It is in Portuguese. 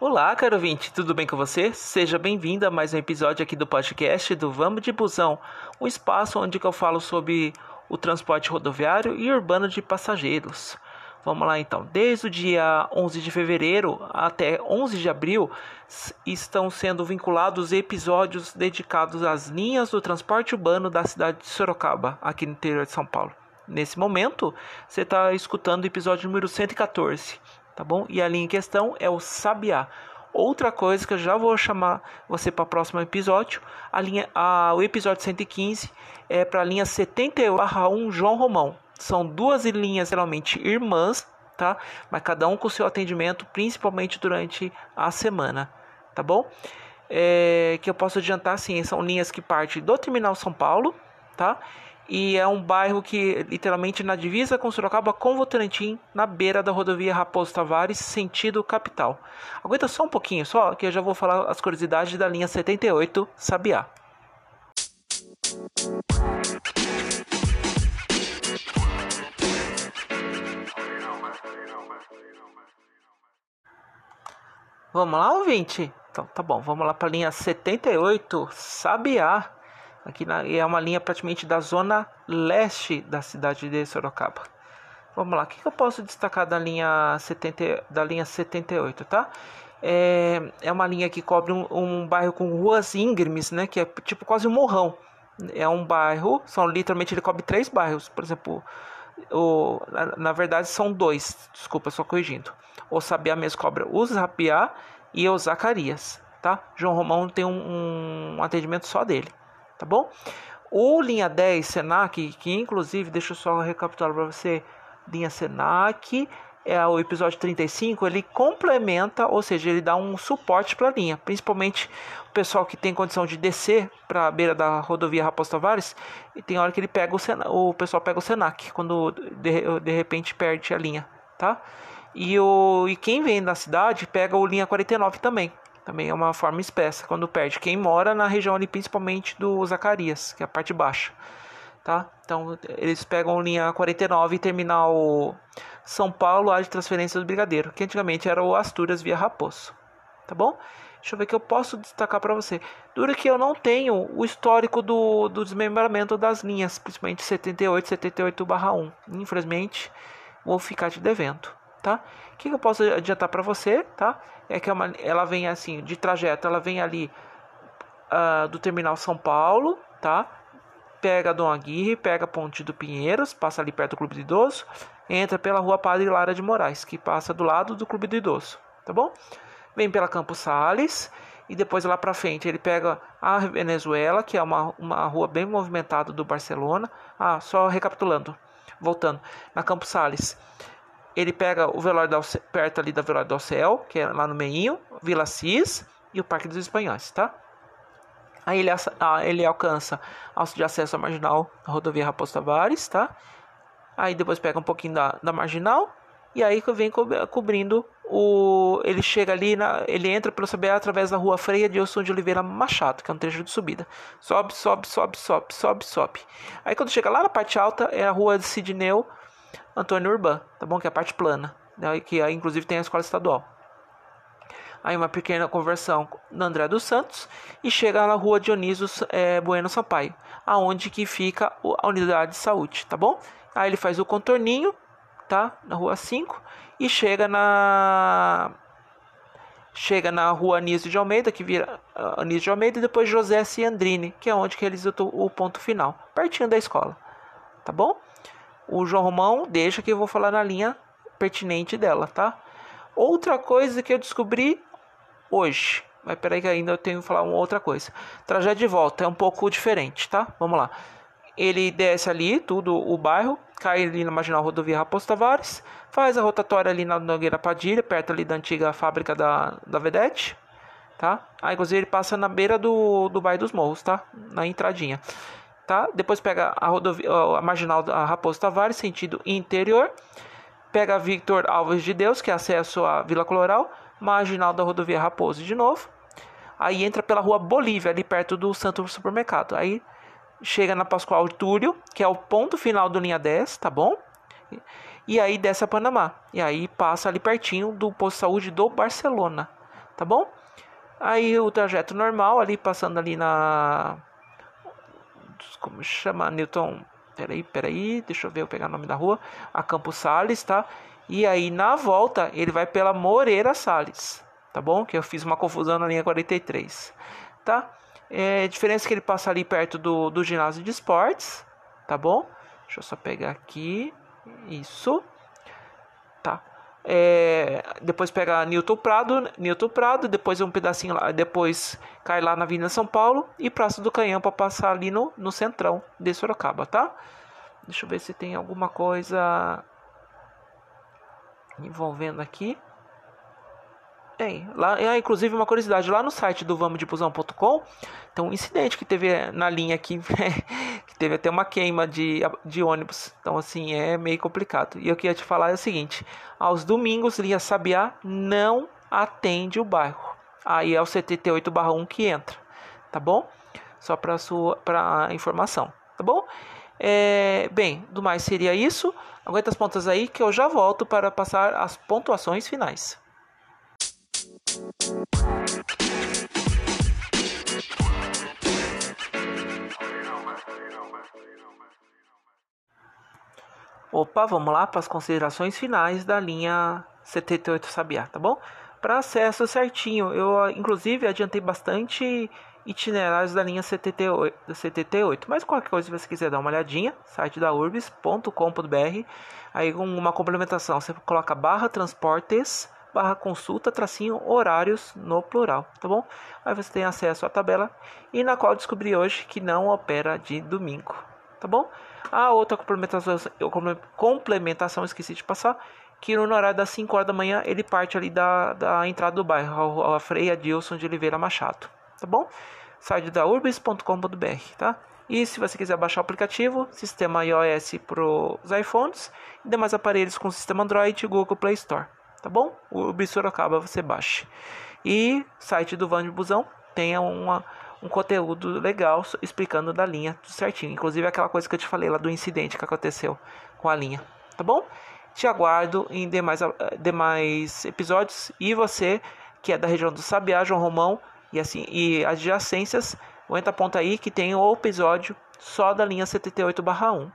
Olá, caro ouvinte, tudo bem com você? Seja bem-vindo a mais um episódio aqui do podcast do Vamos de Busão, um espaço onde eu falo sobre o transporte rodoviário e urbano de passageiros. Vamos lá então. Desde o dia 11 de fevereiro até 11 de abril estão sendo vinculados episódios dedicados às linhas do transporte urbano da cidade de Sorocaba, aqui no interior de São Paulo. Nesse momento, você está escutando o episódio número 114 tá bom? E a linha em questão é o Sabiá. Outra coisa que eu já vou chamar você para o próximo episódio, a linha, a, o episódio 115 é para a linha 71/1 João Romão. São duas linhas geralmente irmãs, tá? Mas cada um com seu atendimento, principalmente durante a semana, tá bom? É, que eu posso adiantar sim, são linhas que partem do terminal São Paulo, tá? E é um bairro que literalmente na divisa com Sorocaba com Votorantim, na beira da rodovia Raposo Tavares, sentido capital. Aguenta só um pouquinho só, que eu já vou falar as curiosidades da linha 78 Sabiá. Vamos lá, ouvinte? Então, tá bom, vamos lá para a linha 78 Sabiá. Aqui na, é uma linha praticamente da zona leste da cidade de Sorocaba. Vamos lá, o que, que eu posso destacar da linha, 70, da linha 78, tá? É, é uma linha que cobre um, um bairro com ruas íngremes, né? Que é tipo quase um morrão. É um bairro, são literalmente ele cobre três bairros. Por exemplo, o, na, na verdade são dois, desculpa, só corrigindo. O Sabiá mesmo cobra o Zapiá e o Zacarias, tá? João Romão tem um, um atendimento só dele tá bom? O linha 10 Senac, que inclusive, deixa eu só recapitular para você, linha Senac, é o episódio 35, ele complementa, ou seja, ele dá um suporte para a linha, principalmente o pessoal que tem condição de descer para a beira da rodovia Raposo Tavares, e tem hora que ele pega o Senac, o pessoal pega o Senac quando de, de repente perde a linha, tá? E o e quem vem da cidade pega o linha 49 também. Também é uma forma espessa quando perde. Quem mora na região ali, principalmente do Zacarias, que é a parte baixa. Tá? Então eles pegam linha 49 e terminal São Paulo, área de transferência do Brigadeiro, que antigamente era o Astúrias via Raposo. Tá bom? Deixa eu ver que eu posso destacar para você. Dura que eu não tenho o histórico do, do desmembramento das linhas, principalmente 78, 78/1. Infelizmente, vou ficar te devendo tá? O que, eu posso adiantar para você, tá? É que é uma, ela vem assim, de trajeto, ela vem ali uh, do terminal São Paulo, tá? Pega Dom Aguirre, pega Ponte do Pinheiros, passa ali perto do Clube do Idoso, entra pela Rua Padre Lara de Moraes, que passa do lado do Clube do Idoso, tá bom? Vem pela Campos Sales e depois lá para frente ele pega a Venezuela, que é uma, uma rua bem movimentada do Barcelona. Ah, só recapitulando, voltando, na Campos Sales ele pega o velório da, perto ali da velório do Céu, que é lá no meinho, Vila Cis e o Parque dos Espanhóis, tá? Aí ele, ah, ele alcança alça de acesso à marginal da rodovia Raposo Tavares, tá? Aí depois pega um pouquinho da, da marginal e aí vem co cobrindo o. Ele chega ali, na, ele entra pelo CBA através da rua Freia de Wilson de Oliveira Machado, que é um trecho de subida. Sobe, sobe, sobe, sobe, sobe, sobe. Aí quando chega lá na parte alta é a rua de Sidneu Antônio Urban, tá bom? Que é a parte plana, né? que inclusive tem a escola estadual. Aí uma pequena conversão no André dos Santos e chega na rua Dionísio é, Bueno Sampaio, aonde que fica a unidade de saúde, tá bom? Aí ele faz o contorninho, tá? Na rua 5 e chega na chega na rua Anísio de Almeida, que vira uh, Anísio de Almeida, e depois José Ciandrini, que é onde que eles o ponto final, pertinho da escola, tá bom? O João Romão deixa que eu vou falar na linha pertinente dela, tá? Outra coisa que eu descobri hoje, mas peraí que ainda eu tenho que falar uma outra coisa. Trajeto de volta é um pouco diferente, tá? Vamos lá. Ele desce ali, tudo o bairro, cai ali na marginal rodovia Raposo Tavares, faz a rotatória ali na Nogueira Padilha, perto ali da antiga fábrica da, da Vedete, tá? Aí, inclusive, ele passa na beira do, do bairro dos Morros, tá? Na entradinha tá? Depois pega a rodovia, a marginal da Raposo Tavares, sentido interior. Pega a Victor Alves de Deus, que é acesso à Vila Coloral, marginal da rodovia Raposo de novo. Aí entra pela rua Bolívia, ali perto do Santo Supermercado. Aí chega na Pascoal Túlio, que é o ponto final do linha 10, tá bom? E aí desce a Panamá. E aí passa ali pertinho do posto de saúde do Barcelona tá bom? Aí o trajeto normal ali passando ali na como chama Newton peraí, peraí, deixa eu ver, eu pegar o nome da rua, a Campos Sales, tá? E aí na volta ele vai pela Moreira Sales, tá bom? Que eu fiz uma confusão na linha 43, tá? É, diferença é que ele passa ali perto do, do ginásio de esportes, tá bom? Deixa eu só pegar aqui, isso? É, depois pega Newton Prado, Newton Prado, depois um pedacinho lá, depois cai lá na Avenida São Paulo e Praça do Canhão para passar ali no, no centrão de Sorocaba, tá? Deixa eu ver se tem alguma coisa envolvendo aqui. Tem. Lá, é, inclusive, uma curiosidade: lá no site do vamosdepusão.com tem um incidente que teve na linha aqui, que teve até uma queima de, de ônibus. Então, assim, é meio complicado. E eu queria te falar é o seguinte: aos domingos, linha Sabiá não atende o bairro. Aí é o CTT8/1 que entra, tá bom? Só para sua pra informação, tá bom? É, bem, do mais seria isso. Aguenta as pontas aí que eu já volto para passar as pontuações finais. Opa, vamos lá para as considerações finais da linha 78 Sabiá, tá bom? Para acesso certinho, eu inclusive adiantei bastante itinerários da linha CTT8, CTT8. Mas qualquer coisa, se você quiser dar uma olhadinha, site da urbis.com.br, aí com uma complementação, você coloca barra transportes, barra consulta, tracinho, horários no plural, tá bom? Aí você tem acesso à tabela e na qual descobri hoje que não opera de domingo, tá bom? A outra complementação, eu complementação esqueci de passar, que no horário das 5 horas da manhã ele parte ali da, da entrada do bairro, a Freia Dilson de Oliveira Machado, tá bom? Site da urbis.com.br, tá? E se você quiser baixar o aplicativo, sistema iOS para os iPhones e demais aparelhos com sistema Android Google Play Store, tá bom? O Urbis Sorocaba você baixe. E site do Van de Busão tem uma um conteúdo legal explicando da linha tudo certinho. Inclusive aquela coisa que eu te falei lá do incidente que aconteceu com a linha. Tá bom? Te aguardo em demais, demais episódios. E você, que é da região do Sabiá, João Romão e assim e adjacências, aguenta a ponta aí que tem o episódio só da linha 78/1.